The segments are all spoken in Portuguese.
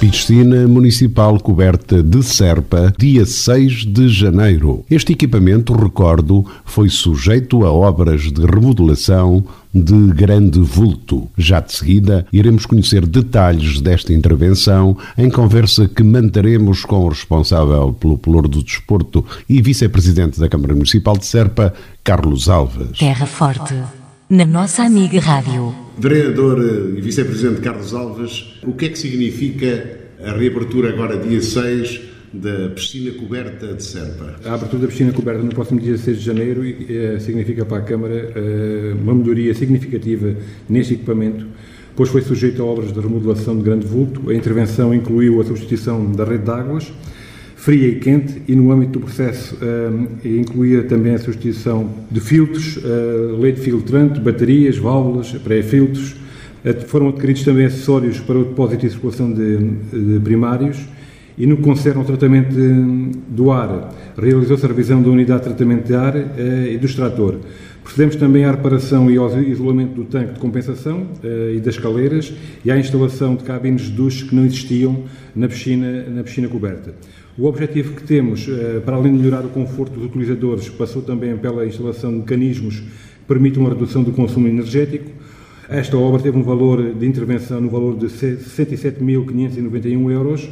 Piscina Municipal coberta de serpa, dia 6 de janeiro. Este equipamento, recordo, foi sujeito a obras de remodelação de grande vulto. Já de seguida, iremos conhecer detalhes desta intervenção em conversa que manteremos com o responsável pelo Pelour do Desporto e vice-presidente da Câmara Municipal de Serpa, Carlos Alves. Terra Forte, na nossa amiga Rádio. Vereador e vice-presidente Carlos Alves, o que é que significa a reabertura agora dia 6 da piscina coberta de Serpa? A abertura da piscina coberta no próximo dia 6 de janeiro eh, significa para a Câmara eh, uma melhoria significativa neste equipamento, pois foi sujeito a obras de remodelação de grande vulto. A intervenção incluiu a substituição da rede de águas, fria e quente, e no âmbito do processo eh, incluía também a substituição de filtros, leite filtrante, baterias, válvulas, pré-filtros. Foram adquiridos também acessórios para o depósito e circulação de, de primários e no que concerne ao tratamento de, do ar, realizou-se a revisão da unidade de tratamento de ar eh, e do extrator. Procedemos também à reparação e ao isolamento do tanque de compensação eh, e das caleiras e à instalação de cabines de duche que não existiam na piscina, na piscina coberta. O objetivo que temos, eh, para além de melhorar o conforto dos utilizadores, passou também pela instalação de mecanismos que permitam a redução do consumo energético. Esta obra teve um valor de intervenção no valor de 67.591 euros,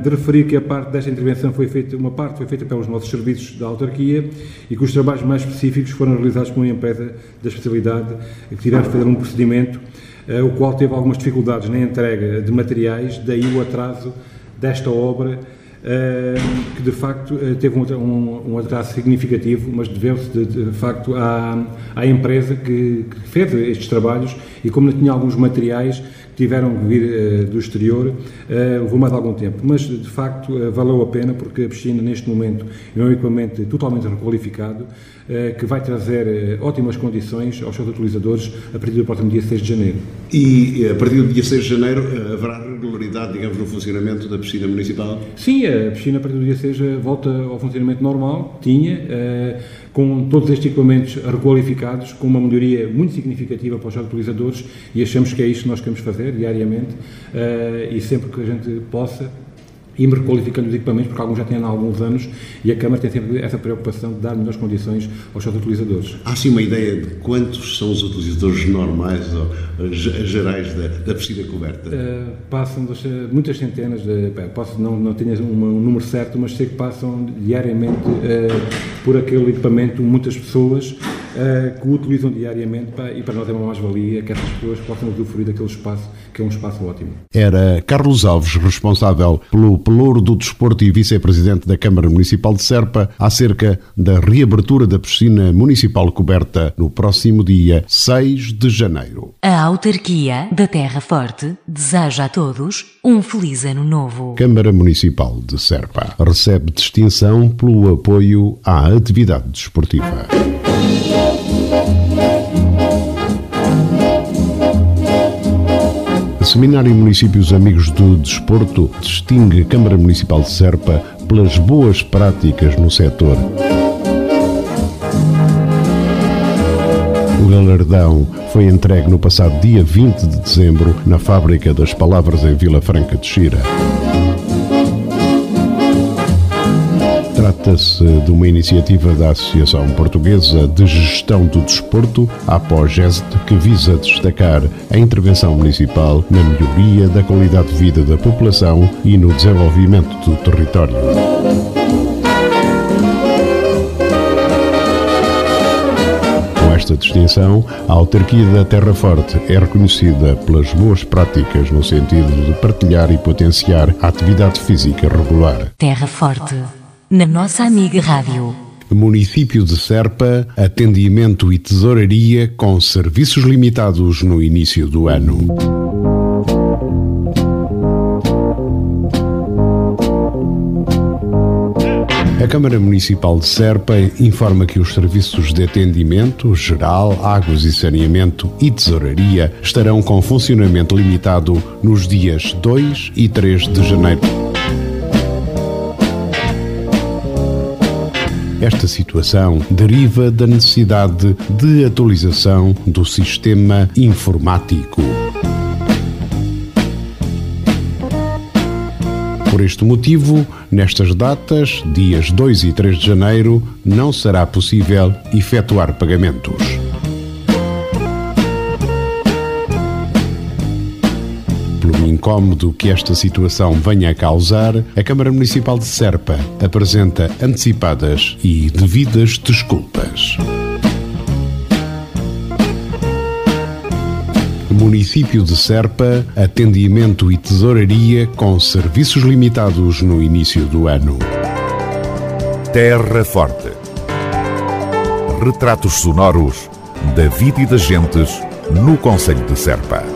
de referir que a parte desta intervenção foi feita, uma parte foi feita pelos nossos serviços da autarquia e que os trabalhos mais específicos foram realizados por uma empresa da especialidade que tiveram de fazer um procedimento, eh, o qual teve algumas dificuldades na entrega de materiais, daí o atraso desta obra que de facto eh, teve um, um atraso significativo, mas deveu-se de, de, facto à, à empresa que, que, fez estes trabalhos e como não tinha alguns materiais tiveram que vir uh, do exterior, uh, levou mais algum tempo. Mas, de facto, uh, valeu a pena, porque a piscina, neste momento, é um equipamento totalmente requalificado, que vai trazer ótimas condições aos seus utilizadores a partir do próximo dia 6 de janeiro. E, a partir do dia 6 de janeiro, haverá regularidade, digamos, no funcionamento da piscina municipal? Sim, a piscina, a partir do dia 6, volta ao funcionamento normal, tinha com todos estes equipamentos requalificados, com uma melhoria muito significativa para os utilizadores e achamos que é isto que nós queremos fazer diariamente uh, e sempre que a gente possa ir requalificando os equipamentos, porque alguns já têm há alguns anos e a Câmara tem sempre essa preocupação de dar melhores condições aos seus utilizadores. Há sim uma ideia de quantos são os utilizadores normais ou gerais da, da piscina coberta? Uh, passam muitas centenas, de, posso não, não tenho um, um, número certo, mas sei que passam diariamente uh, por aquele equipamento muitas pessoas uh, que o utilizam diariamente pá, e para nós é uma mais-valia que essas pessoas possam usufruir daquele espaço, que é um espaço ótimo. Era Carlos Alves, responsável pelo Pelouro do Desporto e vice-presidente da Câmara Municipal de Serpa, acerca da reabertura da piscina municipal coberta no próximo dia 6 de janeiro. A autarquia da Terra Forte deseja a todos um feliz ano novo. Câmara Municipal de Serpa recebe distinção pelo apoio à atividade desportiva. Seminário Municípios Amigos do Desporto distingue a Câmara Municipal de Serpa pelas boas práticas no setor. O galardão foi entregue no passado dia 20 de dezembro na Fábrica das Palavras em Vila Franca de Xira. Trata-se de uma iniciativa da Associação Portuguesa de Gestão do Desporto, a APOGEST, que visa destacar a intervenção municipal na melhoria da qualidade de vida da população e no desenvolvimento do território. Esta distinção, a autarquia da Terra Forte é reconhecida pelas boas práticas no sentido de partilhar e potenciar a atividade física regular. Terra Forte na nossa amiga Rádio. Município de Serpa, atendimento e tesouraria com serviços limitados no início do ano. A Câmara Municipal de Serpa informa que os serviços de atendimento geral, águas e saneamento e tesouraria estarão com funcionamento limitado nos dias 2 e 3 de janeiro. Esta situação deriva da necessidade de atualização do sistema informático. Por este motivo, nestas datas, dias 2 e 3 de janeiro, não será possível efetuar pagamentos. Incómodo que esta situação venha a causar, a Câmara Municipal de Serpa apresenta antecipadas e devidas desculpas. Município de Serpa, atendimento e tesouraria com serviços limitados no início do ano. Terra Forte. Retratos sonoros da vida e das gentes no Conselho de Serpa.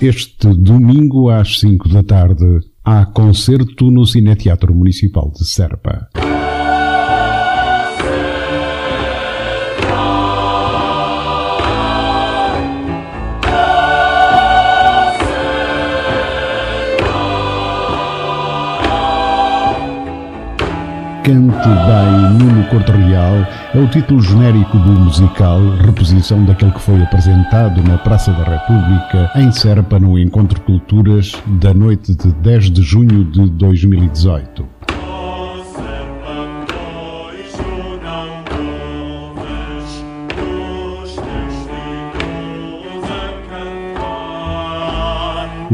Este domingo às 5 da tarde há concerto no Cineteatro Municipal de Serpa. Cante Bem Nuno Corte Real é o título genérico do musical, reposição daquele que foi apresentado na Praça da República, em Serpa, no Encontro Culturas, da noite de 10 de junho de 2018.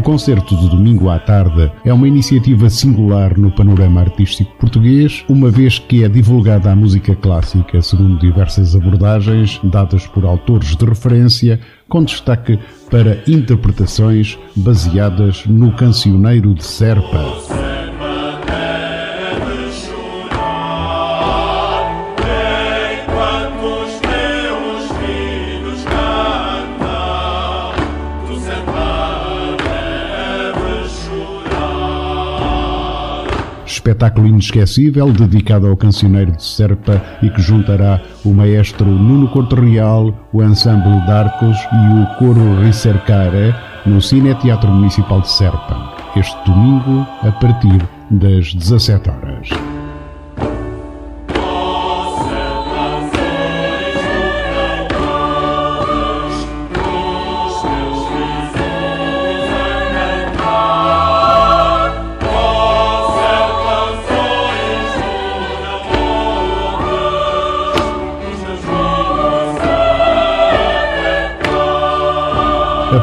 Concerto de domingo à tarde é uma iniciativa singular no panorama artístico português, uma vez que é divulgada a música clássica segundo diversas abordagens dadas por autores de referência, com destaque para interpretações baseadas no cancioneiro de Serpa. Espetáculo inesquecível dedicado ao cancioneiro de Serpa e que juntará o maestro Nuno Corte Real, o ensemble Darcos e o coro Ricercara no Cine Teatro Municipal de Serpa, este domingo a partir das 17 horas.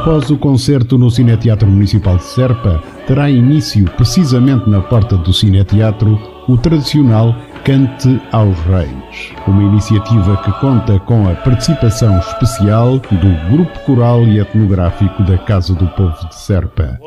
Após o concerto no Cineteatro Municipal de Serpa, terá início, precisamente na porta do Cineteatro, o tradicional Cante aos Reis, uma iniciativa que conta com a participação especial do Grupo Coral e Etnográfico da Casa do Povo de Serpa.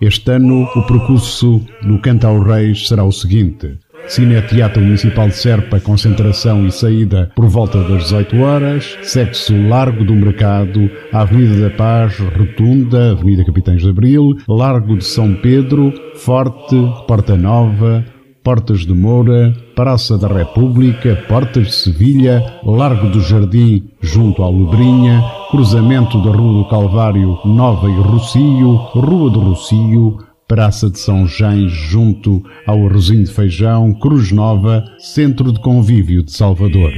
Este ano, o percurso no Canta aos Reis será o seguinte. Cine Teatro Municipal de Serpa, concentração e saída por volta das 18 horas. Sexo Largo do Mercado, Avenida da Paz, Rotunda, Avenida Capitães de Abril, Largo de São Pedro, Forte, Porta Nova, Portas de Moura, Praça da República, Portas de Sevilha, Largo do Jardim, junto à Lebrinha, cruzamento da Rua do Calvário, Nova e Rocio, Rua do Rocio, Praça de São Jães, junto ao Arrozinho de Feijão, Cruz Nova, Centro de Convívio de Salvador.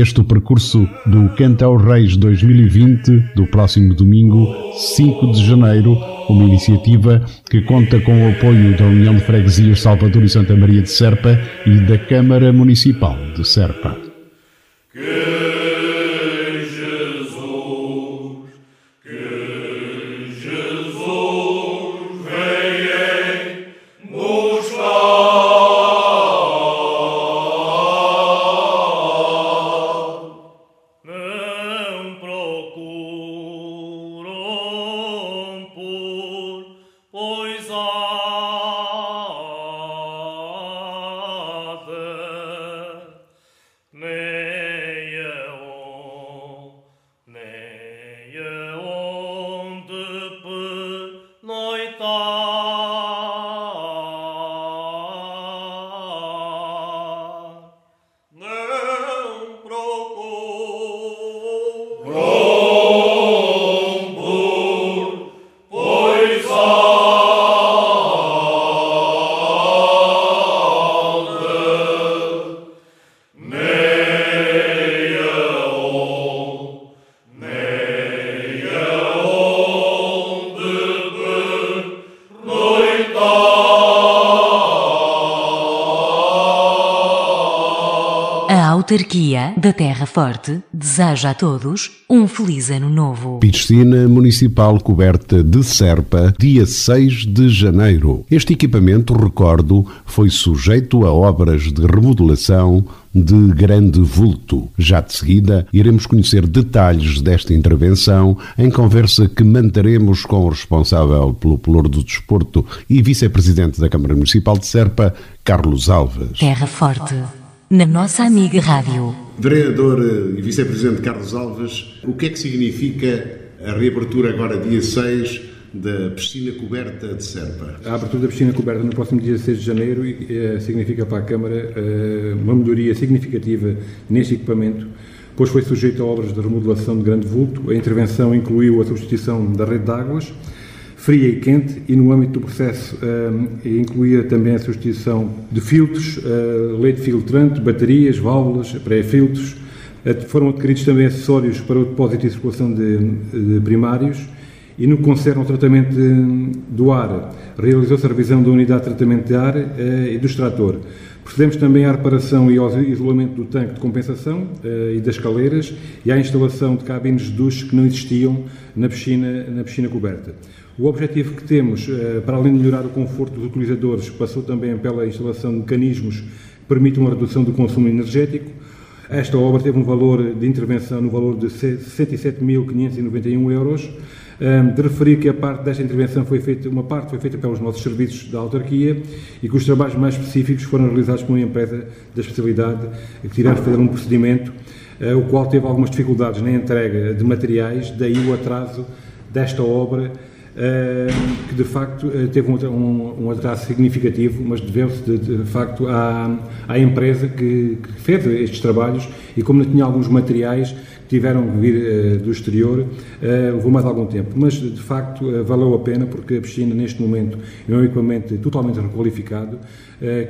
Este o percurso do Cantel Reis 2020, do próximo domingo, 5 de janeiro, uma iniciativa que conta com o apoio da União de Freguesias Salvador e Santa Maria de Serpa e da Câmara Municipal de Serpa. Autarquia da Terra Forte deseja a todos um feliz ano novo. Piscina Municipal coberta de serpa, dia 6 de janeiro. Este equipamento, recordo, foi sujeito a obras de remodelação de grande vulto. Já de seguida, iremos conhecer detalhes desta intervenção em conversa que manteremos com o responsável pelo Pelour do Desporto e vice-presidente da Câmara Municipal de Serpa, Carlos Alves. Terra Forte na nossa amiga Rádio. Vereador e Vice-Presidente Carlos Alves, o que é que significa a reabertura agora, dia 6, da piscina coberta de Serpa? A abertura da piscina coberta no próximo dia 6 de janeiro eh, significa para a Câmara eh, uma melhoria significativa neste equipamento, pois foi sujeito a obras de remodelação de grande vulto. A intervenção incluiu a substituição da rede de águas, fria e quente e no âmbito do processo uh, incluía também a substituição de filtros, uh, leite filtrante, baterias, válvulas, pré-filtros. Uh, foram adquiridos também acessórios para o depósito e circulação de, de primários e no que concerne ao tratamento de, do ar, realizou-se a revisão da unidade de tratamento de ar e do extrator. Procedemos também à reparação e ao isolamento do tanque de compensação e das caleiras e à instalação de cabines de duche que não existiam na piscina, na piscina coberta. O objetivo que temos, uh, para além de melhorar o conforto dos utilizadores, passou também pela instalação de mecanismos que permitam a redução do consumo energético. Esta obra teve um valor de intervenção no valor de 67.591 euros de referir que a parte desta intervenção foi feita, uma parte foi feita pelos nossos serviços da autarquia e que os trabalhos mais específicos foram realizados por uma empresa da especialidade que tivemos de fazer um procedimento, uh, o qual teve algumas dificuldades na entrega de materiais, daí o atraso desta obra que de facto uh, teve um, um, um, atraso significativo, mas deveu-se de, de, facto à, à empresa que, que, fez estes trabalhos e como não tinha alguns materiais tiveram que vir uh, do exterior, uh, levou mais algum tempo. Mas, de facto, uh, valeu a pena porque a piscina, neste momento, é um equipamento totalmente requalificado,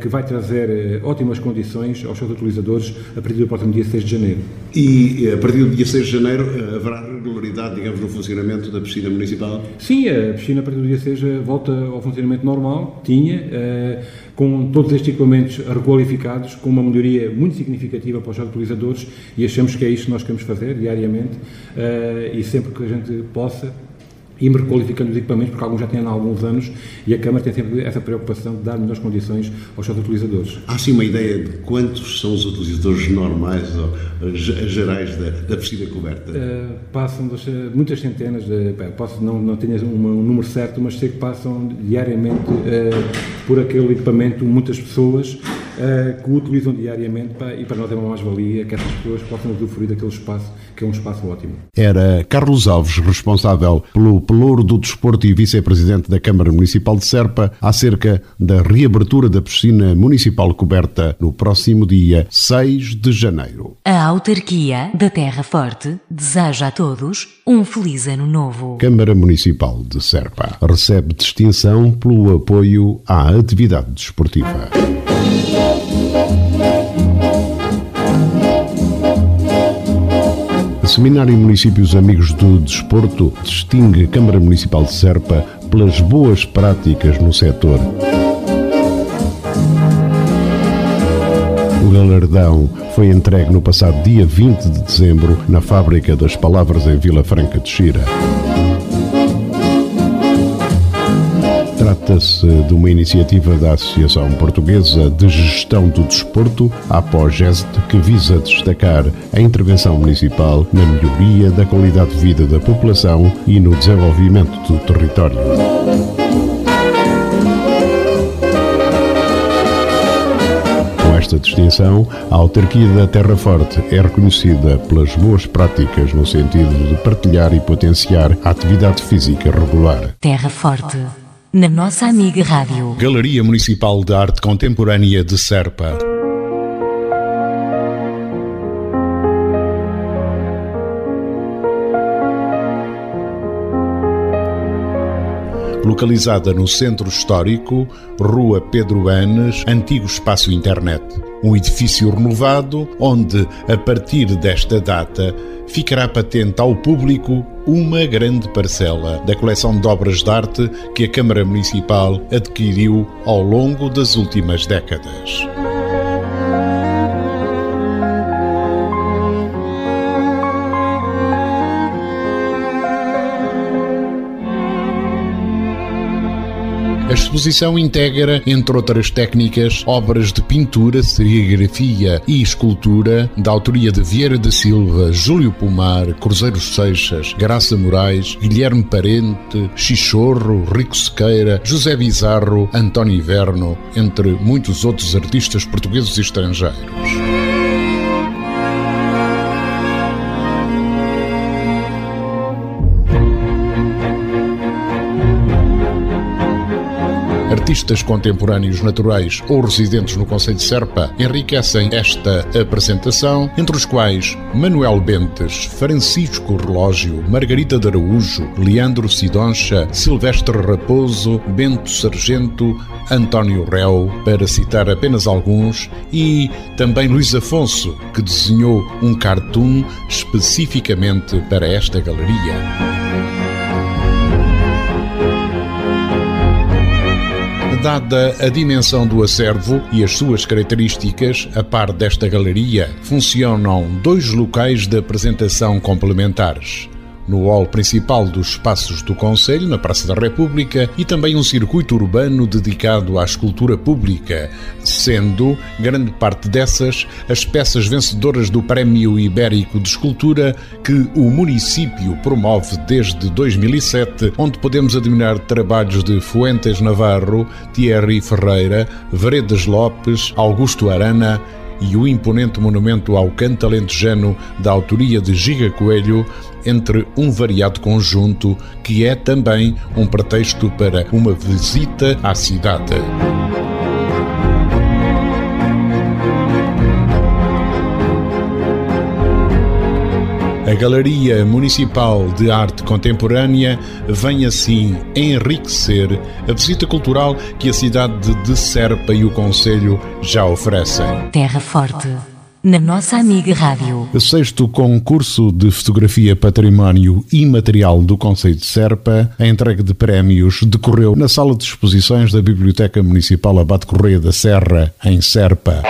que vai trazer ótimas condições aos seus utilizadores a partir do próximo dia 6 de janeiro. E a partir do dia 6 de janeiro haverá regularidade, digamos, no funcionamento da piscina municipal? Sim, a piscina a partir do dia 6 volta ao funcionamento normal, tinha com todos estes equipamentos requalificados, com uma melhoria muito significativa para os utilizadores e achamos que é isto que nós queremos fazer diariamente uh, e sempre que a gente possa ir requalificando os equipamentos, porque alguns já têm há alguns anos e a Câmara tem sempre essa preocupação de dar melhores condições aos seus utilizadores. Há sim uma ideia de quantos são os utilizadores normais ou gerais da, da piscina coberta? Uh, passam das, muitas centenas, de, posso, não, não tenho um, um, número certo, mas sei que passam diariamente uh, por aquele equipamento muitas pessoas uh, que o utilizam diariamente pá, e para nós é uma mais-valia que essas pessoas possam usufruir daquele espaço, que é um espaço ótimo. Era Carlos Alves, responsável pelo Pelouro do Desporto e vice-presidente da Câmara Municipal de Serpa, acerca da reabertura da piscina municipal coberta no próximo dia 6 de janeiro. A autarquia da Terra Forte deseja a todos um feliz ano novo. Câmara Municipal de Serpa recebe distinção pelo apoio à atividade desportiva. Seminário Municípios Amigos do Desporto distingue a Câmara Municipal de Serpa pelas boas práticas no setor. O galardão foi entregue no passado dia 20 de dezembro na Fábrica das Palavras em Vila Franca de Xira. Trata-se de uma iniciativa da Associação Portuguesa de Gestão do Desporto, a APOGEST, que visa destacar a intervenção municipal na melhoria da qualidade de vida da população e no desenvolvimento do território. Esta distinção, a autarquia da Terra Forte é reconhecida pelas boas práticas no sentido de partilhar e potenciar a atividade física regular. Terra Forte na nossa amiga Rádio. Galeria Municipal de Arte Contemporânea de Serpa. Localizada no centro histórico, Rua Pedro Anes, antigo espaço internet. Um edifício renovado onde, a partir desta data, ficará patente ao público uma grande parcela da coleção de obras de arte que a Câmara Municipal adquiriu ao longo das últimas décadas. A exposição integra, entre outras técnicas, obras de pintura, serigrafia e escultura da autoria de Vieira da Silva, Júlio Pomar, Cruzeiro Seixas, Graça Moraes, Guilherme Parente, Xixorro, Rico Sequeira, José Bizarro, António Iverno, entre muitos outros artistas portugueses e estrangeiros. Artistas contemporâneos naturais ou residentes no Conselho de Serpa enriquecem esta apresentação, entre os quais Manuel Bentes, Francisco Relógio, Margarida de Araújo, Leandro Sidoncha, Silvestre Raposo, Bento Sargento, António Réu, para citar apenas alguns, e também Luís Afonso, que desenhou um cartoon especificamente para esta galeria. Dada a dimensão do acervo e as suas características, a par desta galeria, funcionam dois locais de apresentação complementares no hall principal dos espaços do Conselho, na Praça da República, e também um circuito urbano dedicado à escultura pública, sendo grande parte dessas as peças vencedoras do Prémio Ibérico de Escultura que o município promove desde 2007, onde podemos admirar trabalhos de Fuentes Navarro, Thierry Ferreira, Veredas Lopes, Augusto Arana e o imponente monumento ao canto alentejano da autoria de Giga Coelho, entre um variado conjunto que é também um pretexto para uma visita à cidade. A Galeria Municipal de Arte Contemporânea vem assim enriquecer a visita cultural que a cidade de Serpa e o Conselho já oferecem. Terra Forte na nossa amiga Rádio. O sexto concurso de fotografia património imaterial do Conselho de Serpa, a entrega de prémios decorreu na sala de exposições da Biblioteca Municipal Abate Correia da Serra, em Serpa.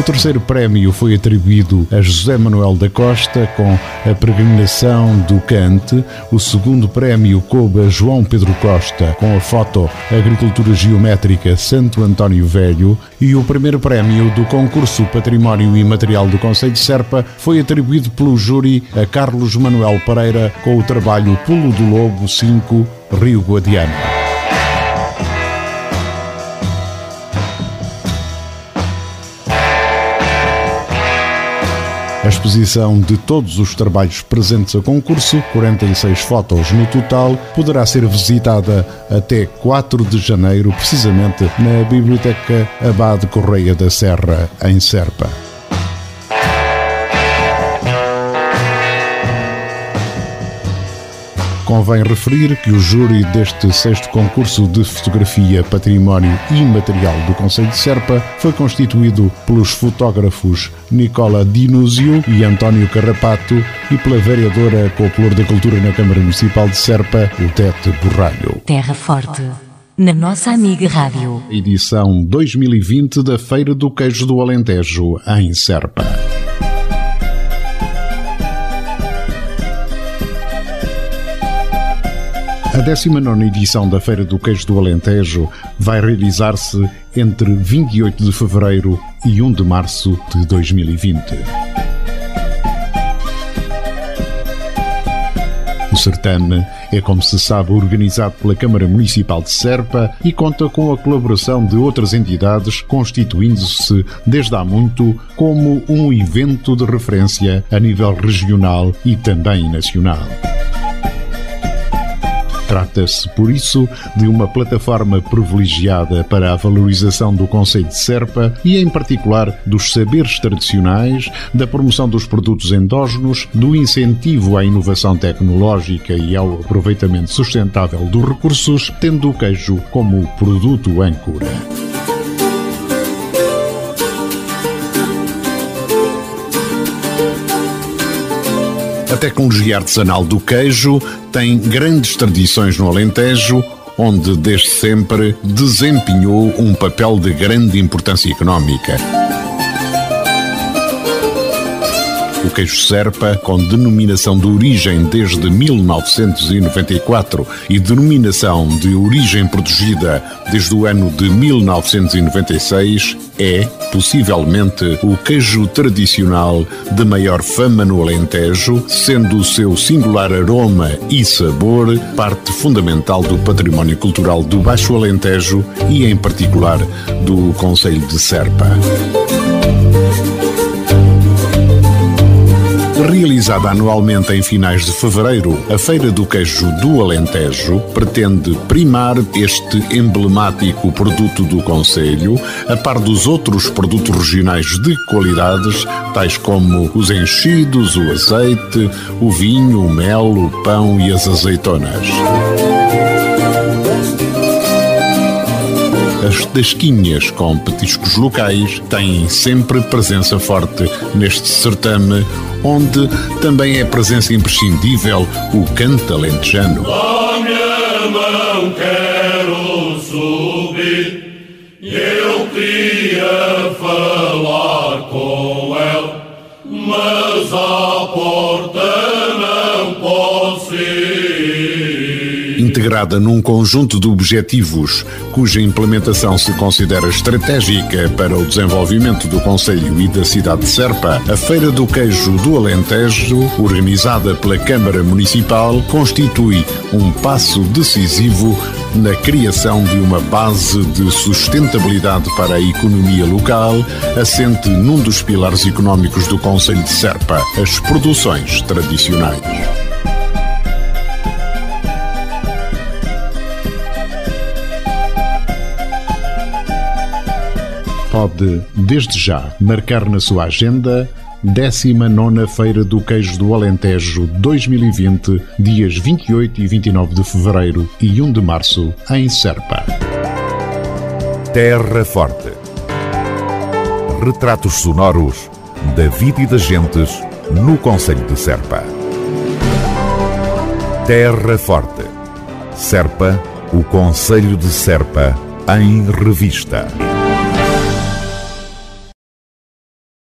O terceiro prémio foi atribuído a José Manuel da Costa com a peregrinação do Cante. O segundo prémio coube a João Pedro Costa com a foto Agricultura Geométrica Santo António Velho. E o primeiro prémio do concurso Património Imaterial do Conselho de Serpa foi atribuído pelo júri a Carlos Manuel Pereira com o trabalho Pulo do Lobo 5 Rio Guadiana. Exposição de todos os trabalhos presentes a concurso, 46 fotos no total, poderá ser visitada até 4 de janeiro, precisamente na Biblioteca Abade Correia da Serra, em Serpa. Convém referir que o júri deste sexto concurso de fotografia Património Imaterial do Conselho de Serpa foi constituído pelos fotógrafos Nicola Dinúzio e António Carrapato e pela vereadora com o Plur da Cultura na Câmara Municipal de Serpa, Tete Borralho. Terra Forte, na nossa amiga Rádio. Edição 2020 da Feira do Queijo do Alentejo, em Serpa. A 19 edição da Feira do Queijo do Alentejo vai realizar-se entre 28 de fevereiro e 1 de março de 2020. O certame é, como se sabe, organizado pela Câmara Municipal de Serpa e conta com a colaboração de outras entidades, constituindo-se desde há muito como um evento de referência a nível regional e também nacional. Trata-se, por isso, de uma plataforma privilegiada para a valorização do conceito de Serpa e, em particular, dos saberes tradicionais, da promoção dos produtos endógenos, do incentivo à inovação tecnológica e ao aproveitamento sustentável dos recursos, tendo o queijo como produto âncora. Tecnologia artesanal do queijo tem grandes tradições no Alentejo, onde desde sempre desempenhou um papel de grande importância económica. O queijo Serpa, com denominação de origem desde 1994 e denominação de origem protegida desde o ano de 1996, é, possivelmente, o queijo tradicional de maior fama no Alentejo, sendo o seu singular aroma e sabor parte fundamental do património cultural do Baixo Alentejo e, em particular, do Conselho de Serpa. Realizada anualmente em finais de fevereiro, a Feira do Queijo do Alentejo pretende primar este emblemático produto do Conselho, a par dos outros produtos regionais de qualidades, tais como os enchidos, o azeite, o vinho, o mel, o pão e as azeitonas. As tasquinhas com petiscos locais têm sempre presença forte neste certame, onde também é presença imprescindível o canto alentejano. Queria falar com ele, mas à integrada num conjunto de objetivos cuja implementação se considera estratégica para o desenvolvimento do Conselho e da cidade de Serpa, a Feira do Queijo do Alentejo, organizada pela Câmara Municipal, constitui um passo decisivo na criação de uma base de sustentabilidade para a economia local, assente num dos pilares económicos do Conselho de Serpa, as produções tradicionais. Pode, desde já, marcar na sua agenda 19 Feira do Queijo do Alentejo 2020, dias 28 e 29 de fevereiro e 1 de março, em Serpa. Terra Forte. Retratos sonoros da vida e das gentes no Conselho de Serpa. Terra Forte. Serpa, o Conselho de Serpa, em revista.